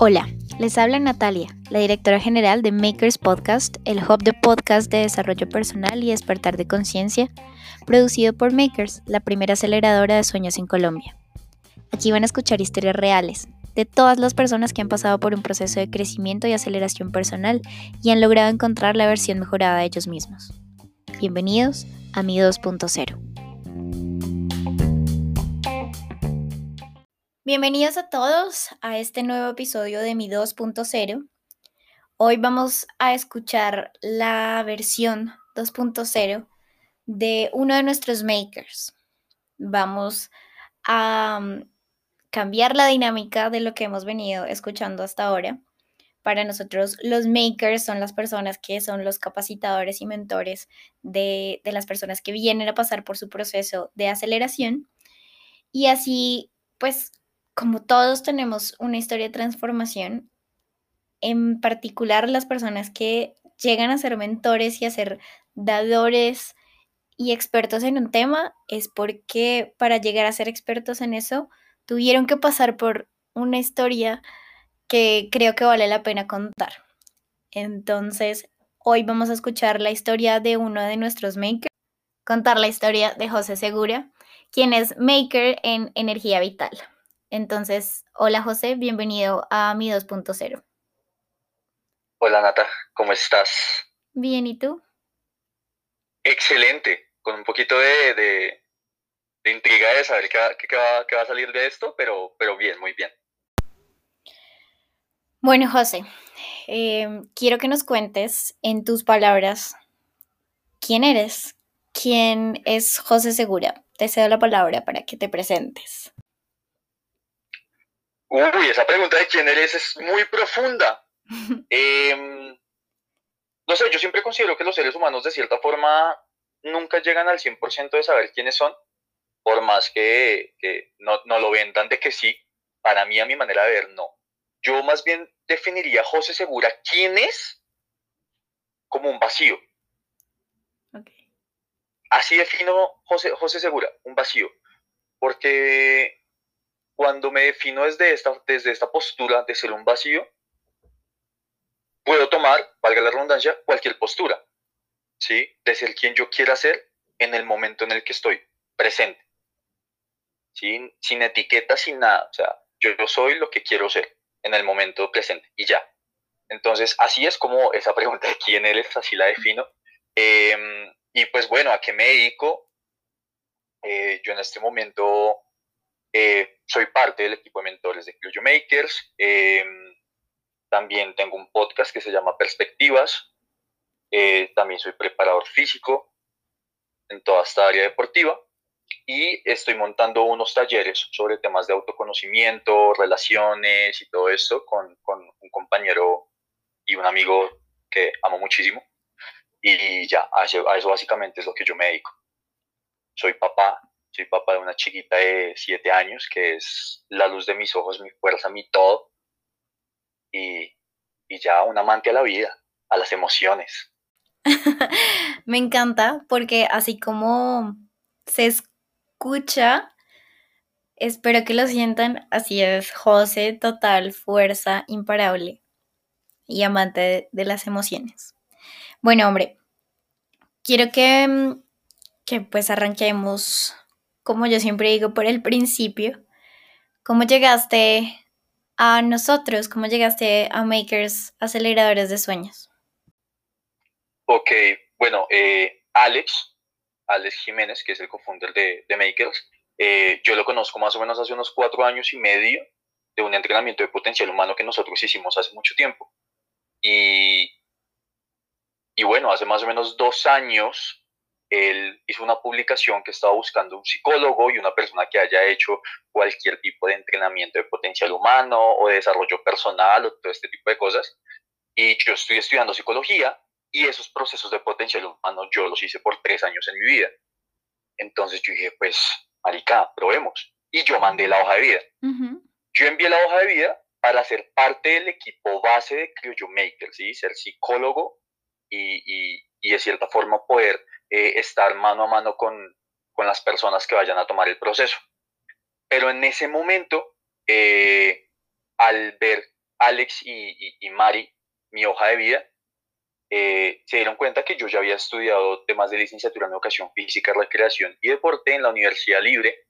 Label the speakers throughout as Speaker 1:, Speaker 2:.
Speaker 1: Hola, les habla Natalia, la directora general de Makers Podcast, el hub de podcast de desarrollo personal y despertar de conciencia, producido por Makers, la primera aceleradora de sueños en Colombia. Aquí van a escuchar historias reales de todas las personas que han pasado por un proceso de crecimiento y aceleración personal y han logrado encontrar la versión mejorada de ellos mismos. Bienvenidos a Mi 2.0. Bienvenidos a todos a este nuevo episodio de Mi 2.0. Hoy vamos a escuchar la versión 2.0 de uno de nuestros makers. Vamos a mm, cambiar la dinámica de lo que hemos venido escuchando hasta ahora. Para nosotros los makers son las personas que son los capacitadores y mentores de, de las personas que vienen a pasar por su proceso de aceleración. Y así, pues como todos tenemos una historia de transformación, en particular las personas que llegan a ser mentores y a ser dadores y expertos en un tema, es porque para llegar a ser expertos en eso, tuvieron que pasar por una historia que creo que vale la pena contar. Entonces, hoy vamos a escuchar la historia de uno de nuestros makers, contar la historia de José Segura, quien es maker en energía vital. Entonces, hola José, bienvenido a mi 2.0.
Speaker 2: Hola Nata, ¿cómo estás?
Speaker 1: Bien, ¿y tú?
Speaker 2: Excelente, con un poquito de, de, intriga de saber qué, va, a salir de esto, pero, pero bien, muy bien.
Speaker 1: Bueno, José, em, quiero que nos cuentes en tus palabras quién eres, quién es José Segura. Te cedo la palabra para que te presentes.
Speaker 2: Uy, esa pregunta de quién eres es muy profunda. Em, no sé, yo siempre considero que los seres humanos de cierta forma nunca llegan al 100% de saber quiénes son, por más que, no, lo vendan de que sí, para mí a mi manera de ver no. Yo más bien definiría a José Segura quién es como un vacío. Así defino José, José Segura, un vacío. Porque cuando me defino desde esta, desde esta postura de ser un vacío, puedo tomar, valga la redundancia, cualquier postura, ¿sí? De ser quien yo quiera ser en el momento en el que estoy presente, ¿sí? Sin etiqueta, sin nada, o sea, yo, soy lo que quiero ser en el momento presente y ya. Entonces, así es como esa pregunta de quién eres, así la defino. Em, y pues bueno, ¿a qué me dedico? Eh, yo en este momento eh, soy parte del equipo de mentores de Clujo Makers. Em, también tengo un podcast que se llama Perspectivas. Eh, también soy preparador físico en toda esta área deportiva. Y estoy montando unos talleres sobre temas de autoconocimiento, relaciones y todo esto con, con un compañero y un amigo que amo muchísimo. Y ya, a eso básicamente es lo que yo me dedico. Soy papá soy papá de una chiquita de siete años, que es la luz de mis ojos, mi fuerza, mi todo. Y, ya un amante a la vida, a las emociones.
Speaker 1: Me encanta porque así como se escucha, espero que lo sientan, así es, José, total, fuerza, imparable y amante de, las emociones. Bueno, hombre, quiero que, que pues arranquemos como yo siempre digo, por el principio. ¿Cómo llegaste a nosotros? ¿Cómo llegaste a Makers Aceleradores de Sueños?
Speaker 2: Ok, bueno, eh, Alex, Alex Jiménez, que es el cofounder de, Makers, eh, yo lo conozco más o menos hace unos cuatro años y medio de un entrenamiento de potencial humano que nosotros hicimos hace mucho tiempo. Y, y bueno, hace más o menos dos años él hizo una publicación que estaba buscando un psicólogo y una persona que haya hecho cualquier tipo de entrenamiento de potencial humano o de desarrollo personal o todo este tipo de cosas. Y yo estoy estudiando psicología y esos procesos de potencial humano yo los hice por tres años en mi vida. Entonces yo dije, pues, marica, probemos. Y yo mandé la hoja de vida. Yo envié la hoja de vida para ser parte del equipo base de Cryo Maker, ¿sí? ser psicólogo y, y, y de cierta forma poder eh, estar mano a mano con, con, las personas que vayan a tomar el proceso. Pero en ese momento, eh, al ver Alex y, Mari, mi hoja de vida, eh, se dieron cuenta que yo ya había estudiado temas de licenciatura en educación física, recreación y deporte en la Universidad Libre.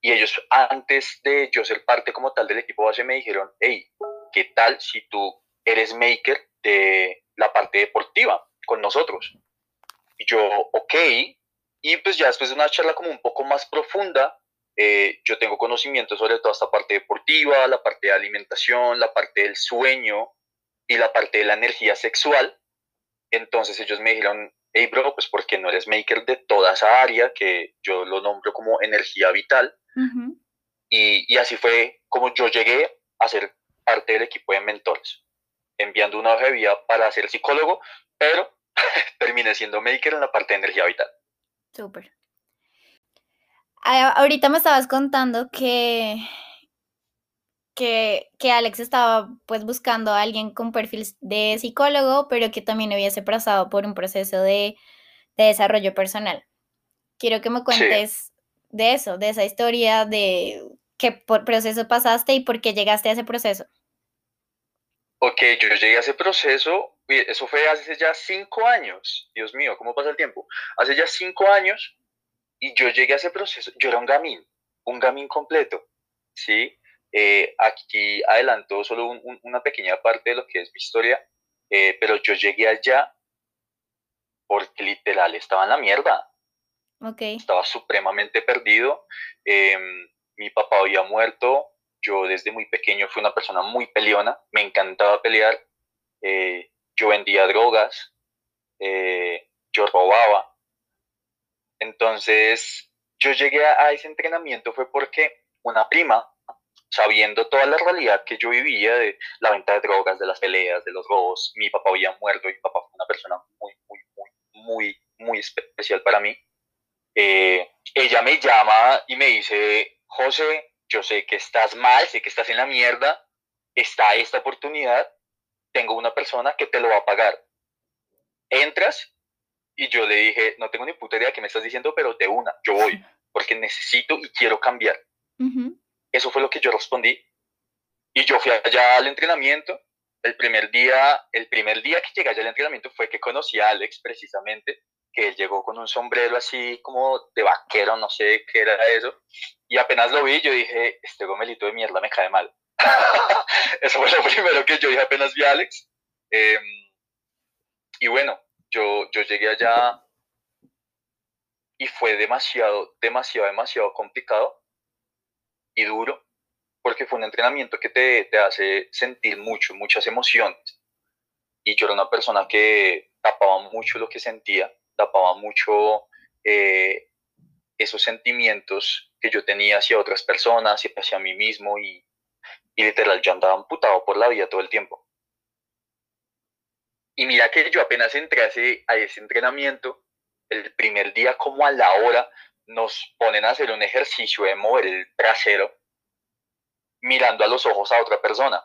Speaker 2: Y ellos, antes de yo ser parte como tal del equipo base, me dijeron, hey, ¿qué tal si tú eres maker de la parte deportiva con nosotros? Y yo, ok. Y pues ya después de una charla como un poco más profunda, eh, yo tengo conocimiento sobre toda esta parte deportiva, la parte de alimentación, la parte del sueño y la parte de la energía sexual. Entonces ellos me dijeron, hey bro, pues porque no eres maker de toda esa área que yo lo nombro como energía vital. y, y, así fue como yo llegué a ser parte del equipo de mentores, enviando una hoja de vida para ser psicólogo, pero terminé siendo maker en la parte de energía vital.
Speaker 1: Súper. Ahorita me estabas contando que, que, que, Alex estaba pues buscando a alguien con perfil de psicólogo, pero que también hubiese pasado por un proceso de, de desarrollo personal. Quiero que me cuentes de eso, de esa historia, de qué proceso pasaste y por qué llegaste a ese proceso.
Speaker 2: Ok, yo llegué a ese proceso, eso fue hace ya cinco años, Dios mío, ¿cómo pasa el tiempo? Hace ya cinco años y yo llegué a ese proceso, yo era un gamín, un gamín completo, ¿sí? Eh, aquí adelanto solo una pequeña parte de lo que es mi historia, eh, pero yo llegué allá porque literal estaba en la mierda.
Speaker 1: Okay.
Speaker 2: Estaba supremamente perdido. Em, mi papá había muerto. Yo desde muy pequeño fui una persona muy peleona. Me encantaba pelear. Eh, yo vendía drogas. yo robaba. Entonces, yo llegué a, ese entrenamiento fue porque una prima, sabiendo toda la realidad que yo vivía de la venta de drogas, de las peleas, de los robos, mi papá había muerto y mi papá fue una persona muy, muy, muy, muy, muy especial para mí. Eh, ella me llama y me dice, José, yo sé que estás mal, sé que estás en la mierda, está esta oportunidad, tengo una persona que te lo va a pagar. Entras y yo le dije, no tengo ni puta idea de qué me estás diciendo, pero de una, yo voy, porque necesito y quiero cambiar. Eso fue lo que yo respondí. Y yo fui allá al entrenamiento. El primer día, el primer día que llegué allá al entrenamiento fue que conocí a Alex precisamente, que él llegó con un sombrero así como de vaquero, no sé qué era eso. Y apenas lo vi, yo dije, este gomelito de mierda me cae mal. eso fue lo primero que yo dije apenas vi a Alex. Em, y bueno, yo, yo llegué allá y fue demasiado, demasiado, demasiado complicado y duro, porque fue un entrenamiento que te, te hace sentir mucho, muchas emociones. Y yo era una persona que tapaba mucho lo que sentía, tapaba mucho eh, esos sentimientos que yo tenía hacia otras personas y hacia mí mismo y, y literal yo andaba amputado por la vida todo el tiempo. Y mira que yo apenas entré a ese, entrenamiento, el primer día como a la hora nos ponen a hacer un ejercicio de mover el trasero mirando a los ojos a otra persona.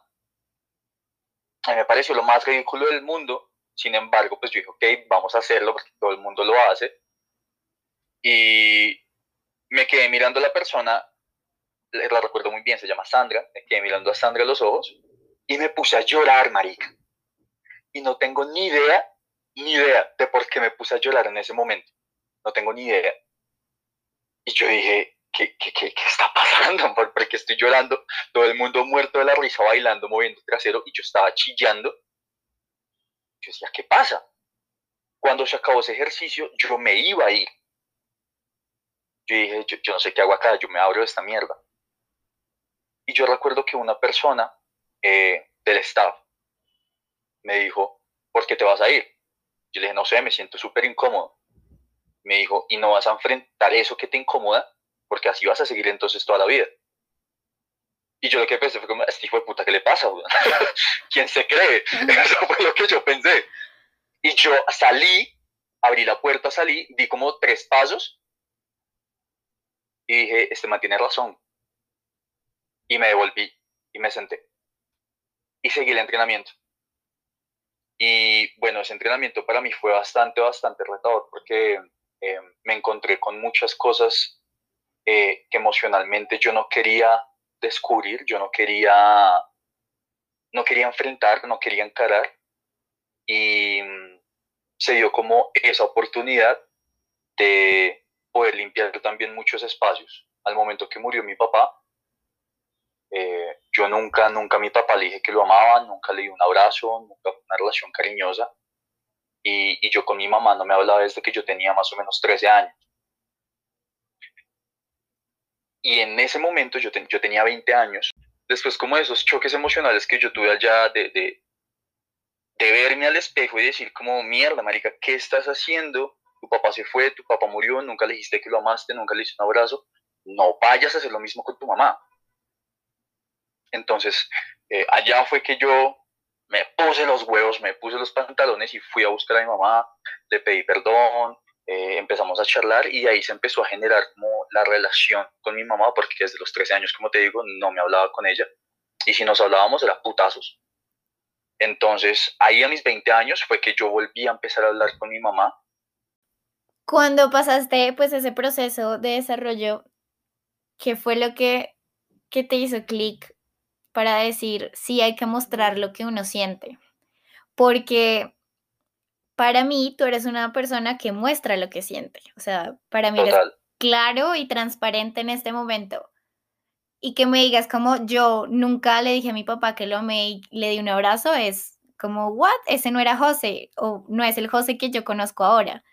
Speaker 2: A mí me pareció lo más ridículo del mundo, sin embargo, pues yo dije, ok, vamos a hacerlo porque todo el mundo lo hace. Y me quedé mirando a la persona, la recuerdo muy bien, se llama Sandra, me quedé mirando a Sandra a los ojos y me puse a llorar, marica y no tengo ni idea, ni idea de por qué me puse a llorar en ese momento. No tengo ni idea. Y yo dije, ¿qué, qué, qué, qué está pasando? ¿Por, qué estoy llorando? Todo el mundo muerto de la risa, bailando, moviendo el trasero, y yo estaba chillando. Yo decía, ¿qué pasa? Cuando se acabó ese ejercicio, yo me iba a ir. Yo dije, yo, no sé qué hago acá, yo me abro de esta mierda. Y yo recuerdo que una persona eh, del staff me dijo, ¿por qué te vas a ir? Yo le dije, no sé, me siento súper incómodo. Me dijo, ¿y no vas a enfrentar eso que te incomoda? Porque así vas a seguir entonces toda la vida. Y yo lo que pensé fue como, este hijo de puta, ¿qué le pasa? ¿Quién se cree? Eso fue lo que yo pensé. Y yo salí, abrí la puerta, salí, di como tres pasos y dije, este man tiene razón. Y me devolví y me senté. Y seguí el entrenamiento. Y bueno, ese entrenamiento para mí fue bastante, bastante retador porque eh, me encontré con muchas cosas eh, que emocionalmente yo no quería descubrir, yo no quería, no quería enfrentar, no quería encarar. Y mm, se dio como esa oportunidad de poder limpiar también muchos espacios. Al momento que murió mi papá, eh, yo nunca, nunca a mi papá le dije que lo amaba, nunca le di un abrazo, nunca una relación cariñosa. Y, yo con mi mamá no me hablaba desde que yo tenía más o menos 13 años. Y en ese momento yo, tenía 20 años. Después como esos choques emocionales que yo tuve allá de, de, de verme al espejo y decir como, mierda, marica, ¿qué estás haciendo? Tu papá se fue, tu papá murió, nunca le dijiste que lo amaste, nunca le hiciste un abrazo. No vayas a hacer lo mismo con tu mamá. Entonces, eh, allá fue que yo me puse los huevos, me puse los pantalones y fui a buscar a mi mamá, le pedí perdón, eh, empezamos a charlar y ahí se empezó a generar como la relación con mi mamá, porque desde los 13 años, como te digo, no me hablaba con ella. Y si nos hablábamos era putazos. Entonces, ahí a mis 20 años fue que yo volví a empezar a hablar con mi mamá.
Speaker 1: Cuando pasaste pues ese proceso de desarrollo, ¿qué fue lo que, que te hizo clic para decir, sí hay que mostrar lo que uno siente? Porque para mí tú eres una persona que muestra lo que siente. O sea, para mí eres claro y transparente en este momento. Y que me digas como yo nunca le dije a mi papá que lo amé y le di un abrazo, es como, ¿what? Ese no era José o no es el José que yo conozco ahora.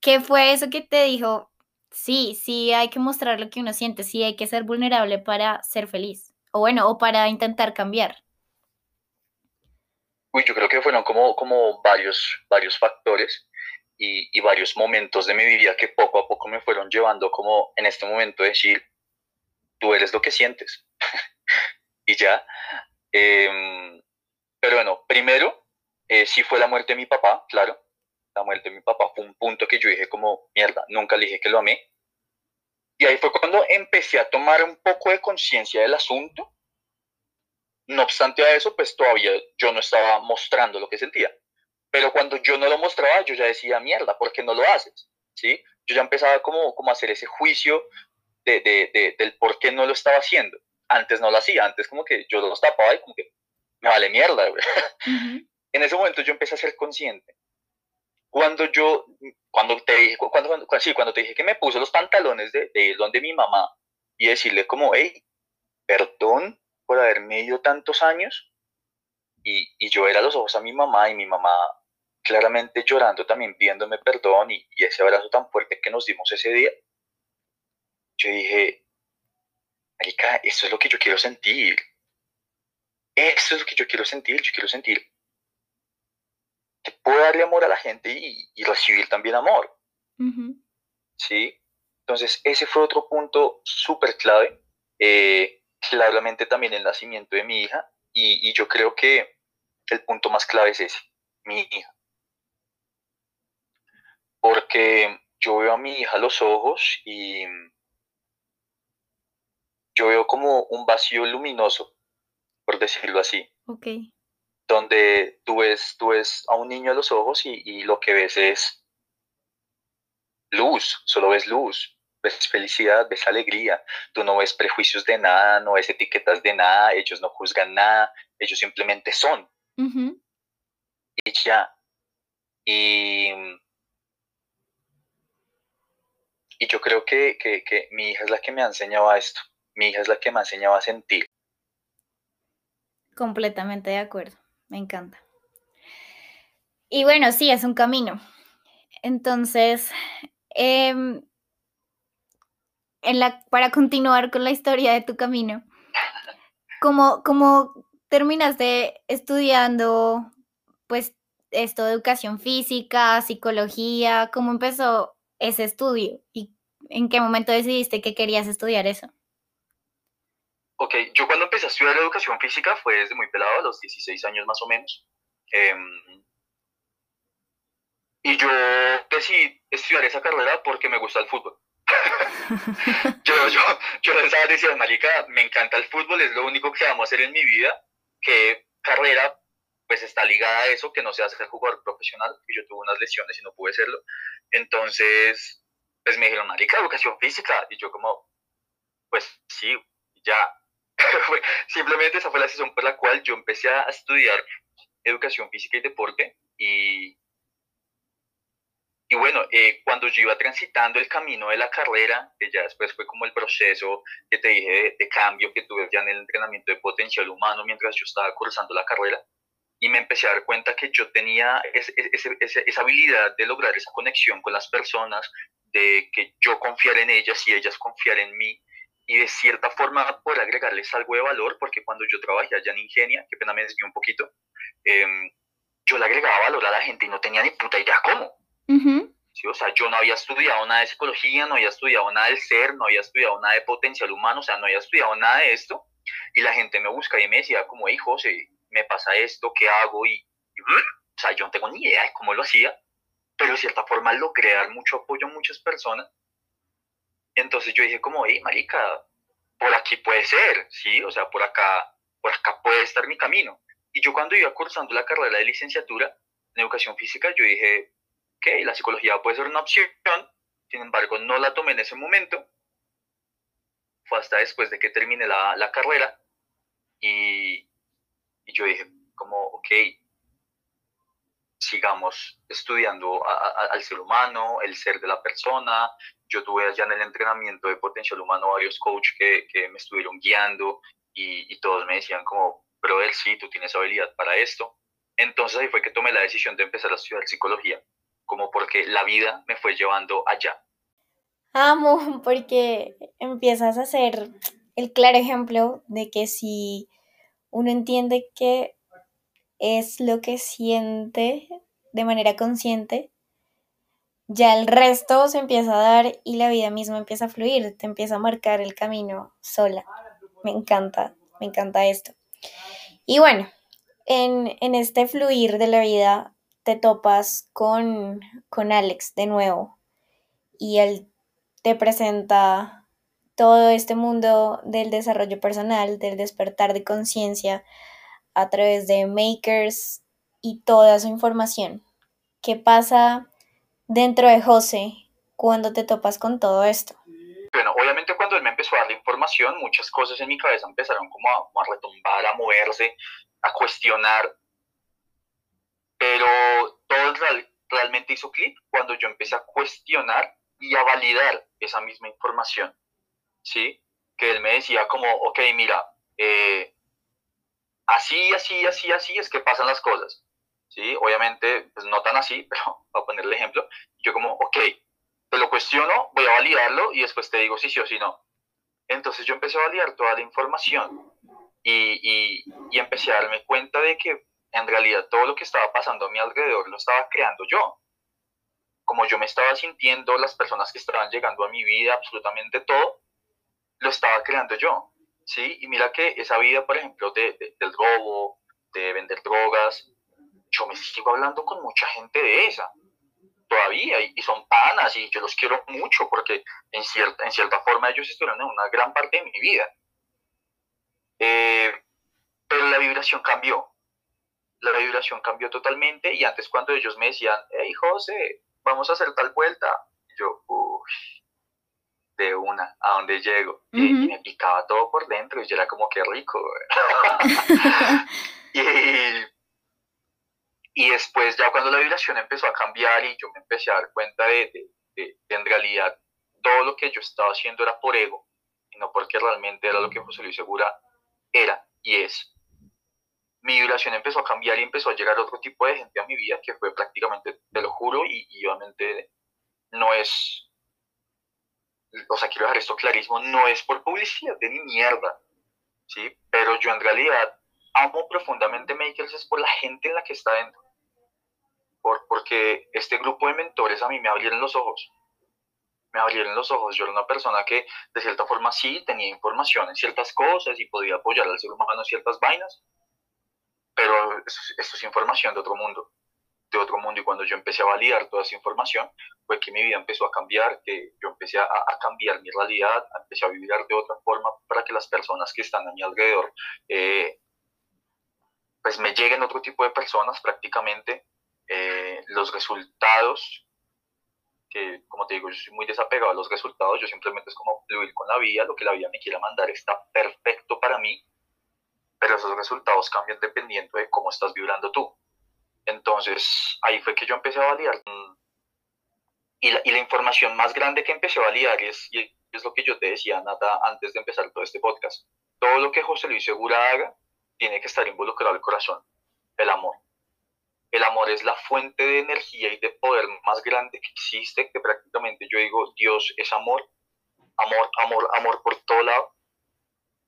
Speaker 1: ¿Qué fue eso que te dijo? Sí, sí hay que mostrar lo que uno siente, sí hay que ser vulnerable para ser feliz. O bueno, o para intentar cambiar.
Speaker 2: Uy, yo creo que fueron como, como varios, varios factores y, y, varios momentos de mi vida que poco a poco me fueron llevando como en este momento decir, tú eres lo que sientes. y ya. Em, pero bueno, primero, eh, sí fue la muerte de mi papá, claro. La muerte de mi papá fue un punto que yo dije como, mierda, nunca le dije que lo amé. Y ahí fue cuando empecé a tomar un poco de conciencia del asunto no obstante a eso, pues todavía yo no estaba mostrando lo que sentía. Pero cuando yo no lo mostraba, yo ya decía, mierda, ¿por qué no lo haces? ¿Sí? Yo ya empezaba como, como a hacer ese juicio de, de, del por qué no lo estaba haciendo. Antes no lo hacía, antes como que yo lo tapaba y como que me vale mierda. En ese momento yo empecé a ser consciente. Cuando yo, cuando te dije, cuando, cuando, sí, cuando te dije que me puse los pantalones de, de donde mi mamá y decirle como, hey, perdón por haberme ido tantos años y, y, yo era los ojos a mi mamá y mi mamá claramente llorando también pidiéndome perdón y, y, ese abrazo tan fuerte que nos dimos ese día, yo dije, Marica, eso es lo que yo quiero sentir. Eso es lo que yo quiero sentir. Yo quiero sentir que puedo darle amor a la gente y, y recibir también amor. ¿Sí? Entonces, ese fue otro punto súper clave. Eh, claramente también el nacimiento de mi hija y, yo creo que el punto más clave es ese, mi hija. Porque yo veo a mi hija a los ojos y yo veo como un vacío luminoso, por decirlo así.
Speaker 1: Ok.
Speaker 2: Donde tú ves, tú ves a un niño a los ojos y, y lo que ves es luz, solo ves luz ves felicidad, ves alegría, tú no ves prejuicios de nada, no ves etiquetas de nada, ellos no juzgan nada, ellos simplemente son. Y ya. Y, y yo creo que, que, que mi hija es la que me ha enseñado a esto, mi hija es la que me ha enseñado a sentir.
Speaker 1: Completamente de acuerdo, me encanta. Y bueno, sí, es un camino. Entonces, eh, la, para continuar con la historia de tu camino, ¿cómo, cómo terminaste estudiando, pues, esto de educación física, psicología? ¿Cómo empezó ese estudio? ¿Y en qué momento decidiste que querías estudiar eso?
Speaker 2: Ok, yo cuando empecé a estudiar educación física fue desde muy pelado, a los 16 años más o menos. Em, y yo decidí estudiar esa carrera porque me gusta el fútbol. yo, yo, yo estaba diciendo, Marica, me encanta el fútbol, es lo único que vamos a hacer en mi vida, que carrera pues está ligada a eso, que no sea ser jugador profesional, que yo tuve unas lesiones y no pude serlo. Entonces, pues me dijeron, Marica, educación física, y yo como, pues sí, ya. Simplemente esa fue la decisión por la cual yo empecé a estudiar educación física y deporte y, y bueno, eh, cuando yo iba transitando el camino de la carrera, que ya después fue como el proceso que te dije de, cambio que tuve ya en el entrenamiento de potencial humano mientras yo estaba cursando la carrera, y me empecé a dar cuenta que yo tenía esa habilidad de lograr esa conexión con las personas, de que yo confiar en ellas y ellas confiar en mí, y de cierta forma poder agregarles algo de valor, porque cuando yo trabajé allá en Ingenia, que pena me desvió un poquito, em, yo le agregaba valor a la gente y no tenía ni puta idea cómo. ¿Sí? O sea, yo no había estudiado nada de psicología, no había estudiado nada del ser, no había estudiado nada de potencial humano, o sea, no había estudiado nada de esto. Y la gente me busca y me decía como, hey, José, me pasa esto, ¿qué hago? Y, o sea, yo no tengo ni idea de cómo lo hacía, pero de cierta forma logré dar mucho apoyo a muchas personas. Entonces yo dije como, hey, marica, por aquí puede ser, ¿sí? O sea, por acá, por acá puede estar mi camino. Y yo cuando iba cursando la carrera de licenciatura en educación física, yo dije, ok, la psicología puede ser una opción, sin embargo, no la tomé en ese momento. Fue hasta después de que terminé la, la carrera y, y, yo dije, como, ok, sigamos estudiando al ser humano, el ser de la persona. Yo tuve allá en el entrenamiento de potencial humano varios coaches que, que me estuvieron guiando y, y todos me decían como, brother, sí, tú tienes habilidad para esto. Entonces ahí fue que tomé la decisión de empezar a estudiar psicología, como porque la vida me fue llevando allá.
Speaker 1: Amo, porque empiezas a ser el claro ejemplo de que si uno entiende que es lo que siente de manera consciente, ya el resto se empieza a dar y la vida misma empieza a fluir, te empieza a marcar el camino sola. Me encanta, me encanta esto. Y bueno, en, este fluir de la vida te topas con, con Alex de nuevo y él te presenta todo este mundo del desarrollo personal, del despertar de conciencia a través de makers y toda su información. ¿Qué pasa dentro de José cuando te topas con todo esto?
Speaker 2: Bueno, obviamente cuando él me empezó a dar la información, muchas cosas en mi cabeza empezaron como a, retumbar, a moverse, a cuestionar. Pero todo realmente hizo clic cuando yo empecé a cuestionar y a validar esa misma información. ¿Sí? Que él me decía como, ok, mira, eh, así, así, así, así es que pasan las cosas. ¿Sí? Obviamente, pues no tan así, pero para ponerle ejemplo, yo como, ok, te lo cuestiono, voy a validarlo y después te digo si sí o si no. Entonces yo empecé a validar toda la información y, y, empecé a darme cuenta de que en realidad todo lo que estaba pasando a mi alrededor lo estaba creando yo. Como yo me estaba sintiendo, las personas que estaban llegando a mi vida, absolutamente todo, lo estaba creando yo. ¿Sí? Y mira que esa vida, por ejemplo, de, del robo, de vender drogas, yo me sigo hablando con mucha gente de esa todavía y, son panas y yo los quiero mucho porque en cierta, en cierta forma ellos estuvieron en una gran parte de mi vida. Eh, pero la vibración cambió. La vibración cambió totalmente y antes cuando ellos me decían, hey José, vamos a hacer tal vuelta, de una, ¿a dónde llego? y, me picaba todo por dentro y yo era como que rico. y y después ya cuando la vibración empezó a cambiar y yo me empecé a dar cuenta de, de, en realidad todo lo que yo estaba haciendo era por ego y no porque realmente era lo que José Luis Segura era y es. Mi vibración empezó a cambiar y empezó a llegar otro tipo de gente a mi vida que fue prácticamente, te lo juro, y, y obviamente no es, o sea, quiero dejar esto clarísimo, no es por publicidad de ni mierda, ¿sí? Pero yo en realidad amo profundamente Makers es por la gente en la que está dentro porque este grupo de mentores a mí me abrieron los ojos. Me abrieron los ojos. Yo era una persona que de cierta forma sí tenía información en ciertas cosas y podía apoyar al ser humano en ciertas vainas, pero esto, es información de otro mundo, de otro mundo. Y cuando yo empecé a validar toda esa información, fue que mi vida empezó a cambiar, que yo empecé a, cambiar mi realidad, empecé a vivir de otra forma para que las personas que están a mi alrededor, eh, pues me lleguen otro tipo de personas prácticamente eh, los resultados que como te digo, yo soy muy desapegado a los resultados, yo simplemente es como fluir con la vida, lo que la vida me quiera mandar está perfecto para mí, pero esos resultados cambian dependiendo de cómo estás vibrando tú. Entonces, ahí fue que yo empecé a validar. Y la, y la información más grande que empecé a validar es, y es lo que yo te decía, Nata, antes de empezar todo este podcast. Todo lo que José Luis Segura haga tiene que estar involucrado el corazón, el amor. El amor es la fuente de energía y de poder más grande que existe, que prácticamente yo digo, Dios es amor, amor, amor, amor por todo lado.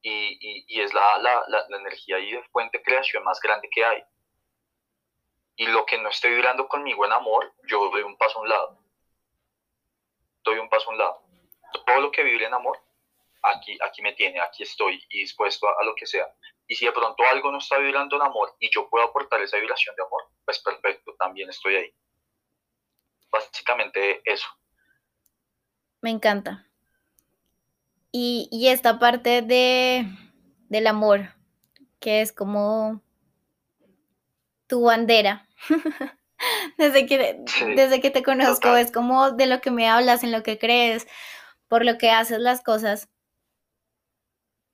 Speaker 2: Y, y, es la, la, la, energía y de fuente de creación más grande que hay. Y lo que no esté vibrando conmigo en amor, yo doy un paso a un lado. Doy un paso a un lado. Todo lo que vibre en amor, aquí, aquí me tiene, aquí estoy y dispuesto a lo que sea. Y si de pronto algo no está vibrando en amor y yo puedo aportar esa vibración de amor, pues perfecto, también estoy ahí. Básicamente eso.
Speaker 1: Me encanta. Y, y esta parte de, del amor, que es como tu bandera. desde, que, desde que te conozco, es como de lo que me hablas, en lo que crees, por lo que haces las cosas.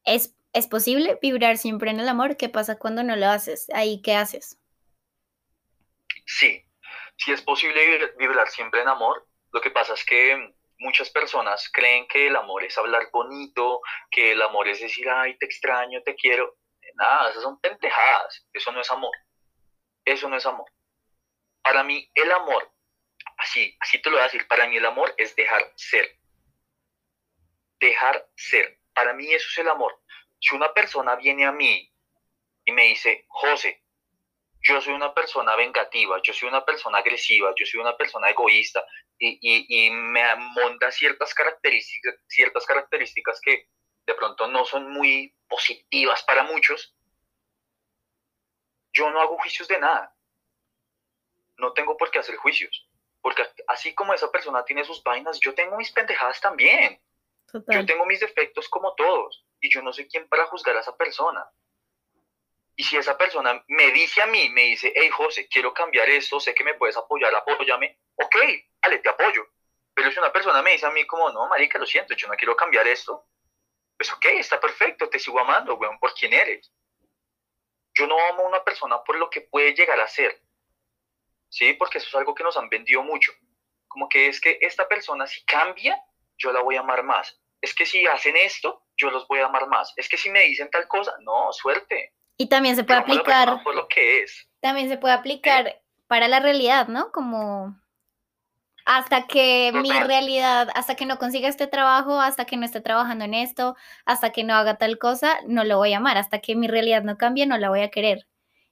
Speaker 1: Es ¿Es posible vibrar siempre en el amor? ¿Qué pasa cuando no lo haces? ¿Ahí qué haces?
Speaker 2: Sí, sí es posible vibrar siempre en amor. Lo que pasa es que muchas personas creen que el amor es hablar bonito, que el amor es decir, ay, te extraño, te quiero. Nada, esas son pendejadas. Eso no es amor. Eso no es amor. Para mí, el amor, así, así te lo voy a decir, para mí el amor es dejar ser. Dejar ser. Para mí eso es el amor si una persona viene a mí y me dice, José, yo soy una persona vengativa, yo soy una persona agresiva, yo soy una persona egoísta y, me monta ciertas características, ciertas características que de pronto no son muy positivas para muchos, yo no hago juicios de nada. No tengo por qué hacer juicios. Porque así como esa persona tiene sus vainas, yo tengo mis pendejadas también. Yo tengo mis defectos como todos y yo no sé quién para juzgar a esa persona. Y si esa persona me dice a mí, me dice, hey José, quiero cambiar esto, sé que me puedes apoyar, apóyame, ok, dale, te apoyo. Pero si una persona me dice a mí como, no, marica, lo siento, yo no quiero cambiar esto, pues ok, está perfecto, te sigo amando, weón, por quién eres. Yo no amo a una persona por lo que puede llegar a ser, ¿sí? Porque eso es algo que nos han vendido mucho. Como que es que esta persona si cambia, yo la voy a amar más. Es que si hacen esto, yo los voy a amar más. Es que si me dicen tal cosa, no, suerte.
Speaker 1: Y también se puede aplicar.
Speaker 2: Por lo que es.
Speaker 1: También se puede aplicar para la realidad, ¿no? Como hasta que mi realidad, hasta que no consiga este trabajo, hasta que no esté trabajando en esto, hasta que no haga tal cosa, no lo voy a amar. Hasta que mi realidad no cambie, no la voy a querer.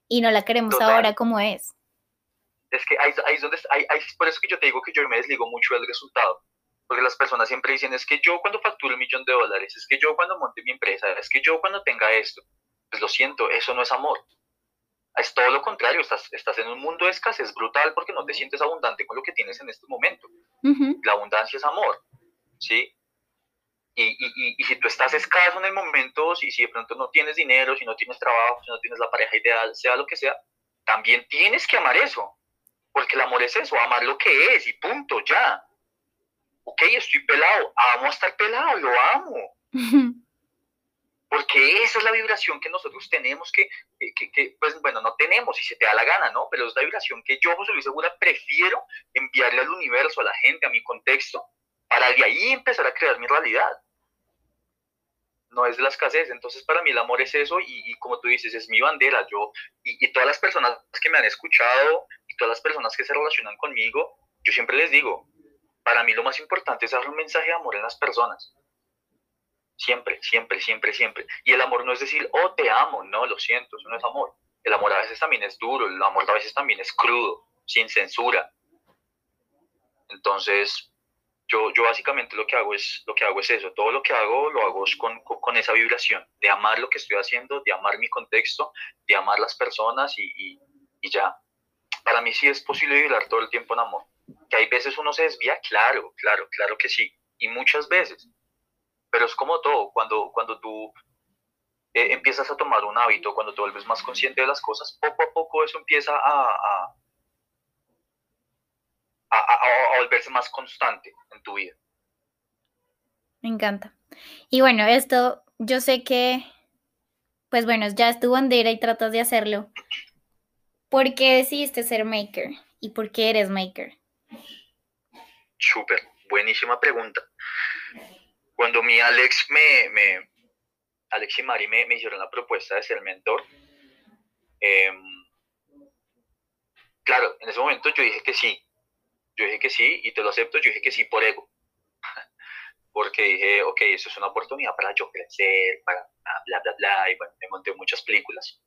Speaker 1: Y no la queremos ahora como es.
Speaker 2: Es que ahí, es donde, ahí, por eso que yo te digo que yo me desligo mucho del resultado porque las personas siempre dicen, es que yo cuando facturo un millón de dólares, es que yo cuando monte mi empresa, es que yo cuando tenga esto, pues lo siento, eso no es amor. Es todo lo contrario, estás, estás en un mundo de escasez brutal porque no te sientes abundante con lo que tienes en este momento. La abundancia es amor, ¿sí? Y, y, y, si tú estás escaso en el momento, si, si de pronto no tienes dinero, si no tienes trabajo, si no tienes la pareja ideal, sea lo que sea, también tienes que amar eso. Porque el amor es eso, amar lo que es y punto, ya ok, estoy pelado, amo estar pelado, lo amo. Porque esa es la vibración que nosotros tenemos que, que, pues bueno, no tenemos, si se te da la gana, ¿no? Pero es la vibración que yo, José Luis Segura, prefiero enviarle al universo, a la gente, a mi contexto, para de ahí empezar a crear mi realidad. No es la escasez. Entonces, para mí el amor es eso y, como tú dices, es mi bandera. Yo, y, y todas las personas que me han escuchado y todas las personas que se relacionan conmigo, yo siempre les digo, para mí lo más importante es dar un mensaje de amor en las personas. Siempre, siempre, siempre, siempre. Y el amor no es decir, oh, te amo, no, lo siento, eso no es amor. El amor a veces también es duro, el amor a veces también es crudo, sin censura. Entonces, yo, yo básicamente lo que hago es lo que hago es eso. Todo lo que hago lo hago con, con, esa vibración de amar lo que estoy haciendo, de amar mi contexto, de amar las personas y, y, y ya. Para mí sí es posible vibrar todo el tiempo en amor. Que hay veces uno se desvía, claro, claro, claro que sí, y muchas veces. Pero es como todo, cuando, cuando tú eh, empiezas a tomar un hábito, cuando te vuelves más consciente de las cosas, poco a poco eso empieza a, a, a, volverse más constante en tu vida.
Speaker 1: Me encanta. Y bueno, esto yo sé que, pues bueno, ya es tu bandera y tratas de hacerlo. ¿Por qué decidiste ser maker? ¿Y por qué eres maker?
Speaker 2: Súper, buenísima pregunta. Cuando mi Alex me, Alex y Mari me, hicieron la propuesta de ser mentor, em, claro, en ese momento yo dije que sí. Yo dije que sí y te lo acepto, yo dije que sí por ego. Porque dije, ok, eso es una oportunidad para yo crecer, para bla, bla, bla, y bueno, me monté muchas películas.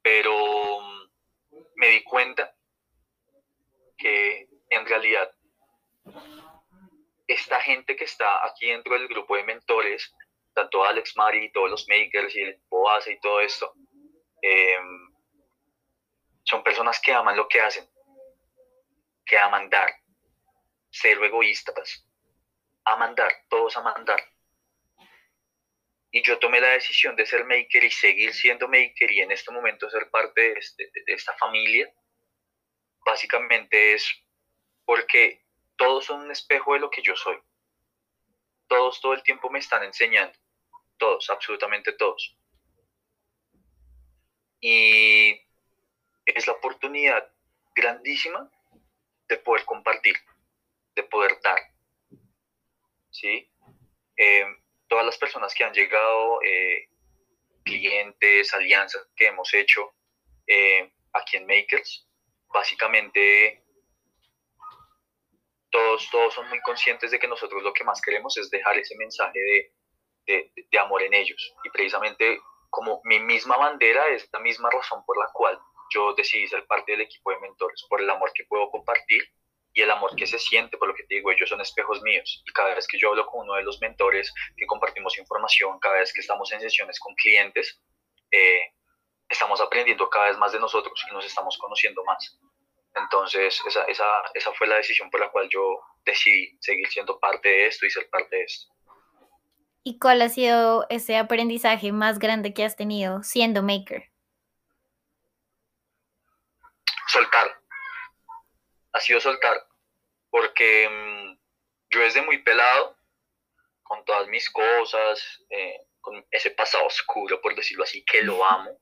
Speaker 2: Pero mm, me di cuenta que en realidad esta gente que está aquí dentro del grupo de mentores, tanto Alex, Mari, todos los makers y el Boase y todo esto, em, son personas que aman lo que hacen, que aman dar, ser egoístas, aman dar, todos aman dar. Y yo tomé la decisión de ser maker y seguir siendo maker y en este momento ser parte de, este, de esta familia, básicamente es porque todos son un espejo de lo que yo soy. Todos todo el tiempo me están enseñando. Todos, absolutamente todos. Y es la oportunidad grandísima de poder compartir, de poder dar. ¿Sí? Eh, todas las personas que han llegado, eh, clientes, alianzas que hemos hecho eh, aquí en Makers, básicamente todos, todos son muy conscientes de que nosotros lo que más queremos es dejar ese mensaje de, de, de amor en ellos. Y precisamente como mi misma bandera es la misma razón por la cual yo decidí ser parte del equipo de mentores, por el amor que puedo compartir y el amor que se siente, por lo que te digo, ellos son espejos míos. Y cada vez que yo hablo con uno de los mentores, que compartimos información, cada vez que estamos en sesiones con clientes, eh, estamos aprendiendo cada vez más de nosotros y nos estamos conociendo más. Entonces, esa, esa, esa fue la decisión por la cual yo decidí seguir siendo parte de esto y ser parte de esto.
Speaker 1: ¿Y cuál ha sido ese aprendizaje más grande que has tenido siendo maker?
Speaker 2: Soltar. Ha sido soltar. Porque mm, yo desde muy pelado, con todas mis cosas, eh, con ese pasado oscuro, por decirlo así, que lo amo,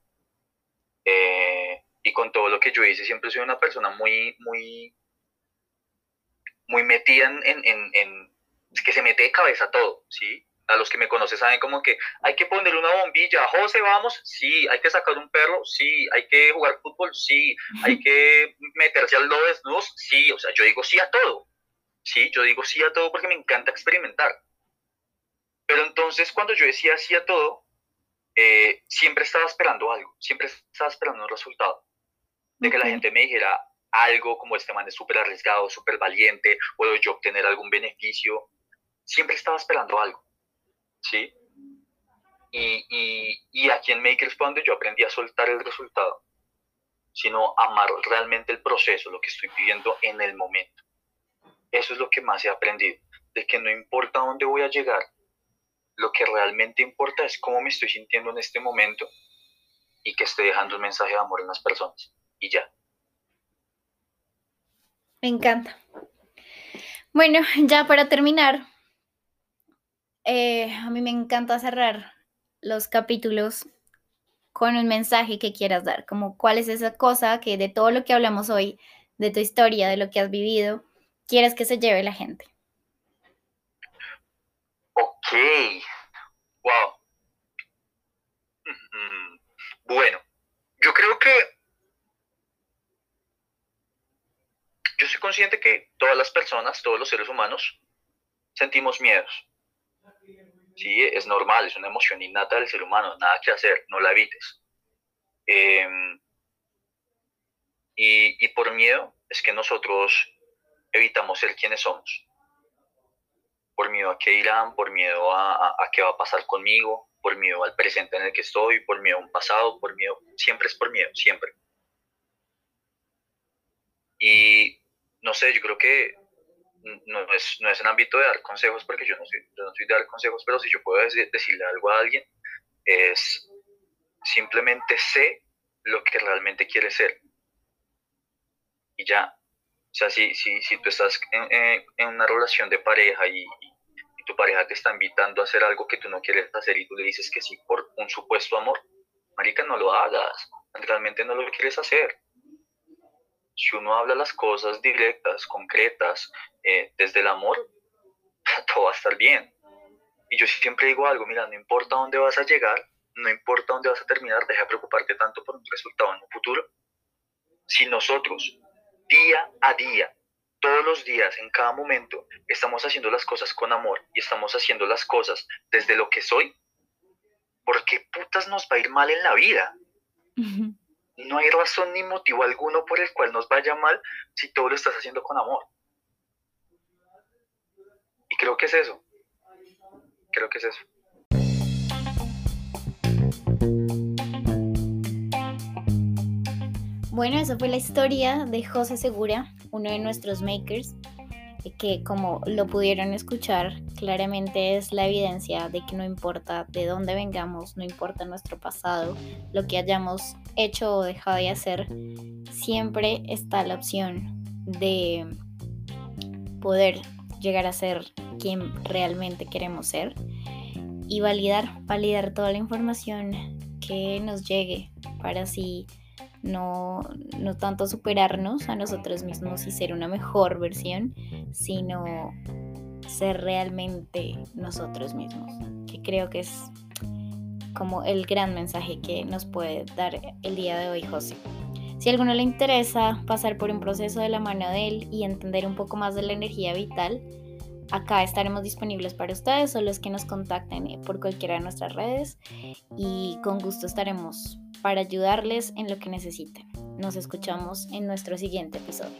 Speaker 2: eh, y con todo lo que yo hice, siempre soy una persona muy, muy, muy metida en, en, en, que se mete de cabeza todo, ¿sí? A los que me conocen saben como que hay que poner una bombilla, José, vamos, sí, hay que sacar un perro, sí, hay que jugar fútbol, sí, hay que meterse al lodo desnudos, sí, o sea, yo digo sí a todo, sí, yo digo sí a todo porque me encanta experimentar. Pero entonces cuando yo decía sí a todo, eh, siempre estaba esperando algo, siempre estaba esperando un resultado de que la gente me dijera algo como este man es súper arriesgado, súper valiente, puedo yo obtener algún beneficio. Siempre estaba esperando algo, ¿sí? Y, y, y aquí en Makers fue donde yo aprendí a soltar el resultado, sino amar realmente el proceso, lo que estoy viviendo en el momento. Eso es lo que más he aprendido, de que no importa dónde voy a llegar, lo que realmente importa es cómo me estoy sintiendo en este momento y que estoy dejando un mensaje de amor en las personas y ya.
Speaker 1: Me encanta. Bueno, ya para terminar, eh, a mí me encanta cerrar los capítulos con un mensaje que quieras dar, como cuál es esa cosa que de todo lo que hablamos hoy, de tu historia, de lo que has vivido, quieres que se lleve la gente.
Speaker 2: Ok, wow. Bueno, yo creo que yo soy consciente que todas las personas, todos los seres humanos, sentimos miedos. Sí, es normal, es una emoción innata del ser humano, nada que hacer, no la evites. Em, y, por miedo es que nosotros evitamos ser quienes somos. Por miedo a qué irán, por miedo a, a qué va a pasar conmigo, por miedo al presente en el que estoy, por miedo a un pasado, por miedo, siempre es por miedo, siempre. Y no sé, yo creo que no es, no es en ámbito de dar consejos, porque yo no soy, no soy de dar consejos, pero si yo puedo decirle algo a alguien, es simplemente sé lo que realmente quiere ser. Y ya, O sea, si, si, si tú estás en, en, una relación de pareja y, y, tu pareja te está invitando a hacer algo que tú no quieres hacer y tú le dices que sí por un supuesto amor, marica, no lo hagas. Realmente no lo quieres hacer. Si uno habla las cosas directas, concretas, eh, desde el amor, todo va a estar bien. Y yo siempre digo algo, mira, no importa dónde vas a llegar, no importa dónde vas a terminar, deja de preocuparte tanto por un resultado en un futuro. Si nosotros día a día, todos los días, en cada momento, estamos haciendo las cosas con amor y estamos haciendo las cosas desde lo que soy, ¿por qué putas nos va a ir mal en la vida? No hay razón ni motivo alguno por el cual nos vaya mal si todo lo estás haciendo con amor. Y creo que es eso. Creo que es eso.
Speaker 1: Bueno, esa fue la historia de José Segura, uno de nuestros makers, que como lo pudieron escuchar, claramente es la evidencia de que no importa de dónde vengamos, no importa nuestro pasado, lo que hayamos hecho o dejado de hacer, siempre está la opción de poder llegar a ser quien realmente queremos ser y validar, validar toda la información que nos llegue para así no, no tanto superarnos a nosotros mismos y ser una mejor versión, sino ser realmente nosotros mismos, que creo que es como el gran mensaje que nos puede dar el día de hoy José. Si a alguno le interesa pasar por un proceso de la mano de él y entender un poco más de la energía vital, acá estaremos disponibles para ustedes o los que nos contacten por cualquiera de nuestras redes y con gusto estaremos para ayudarles en lo que necesiten. Nos escuchamos en nuestro siguiente episodio.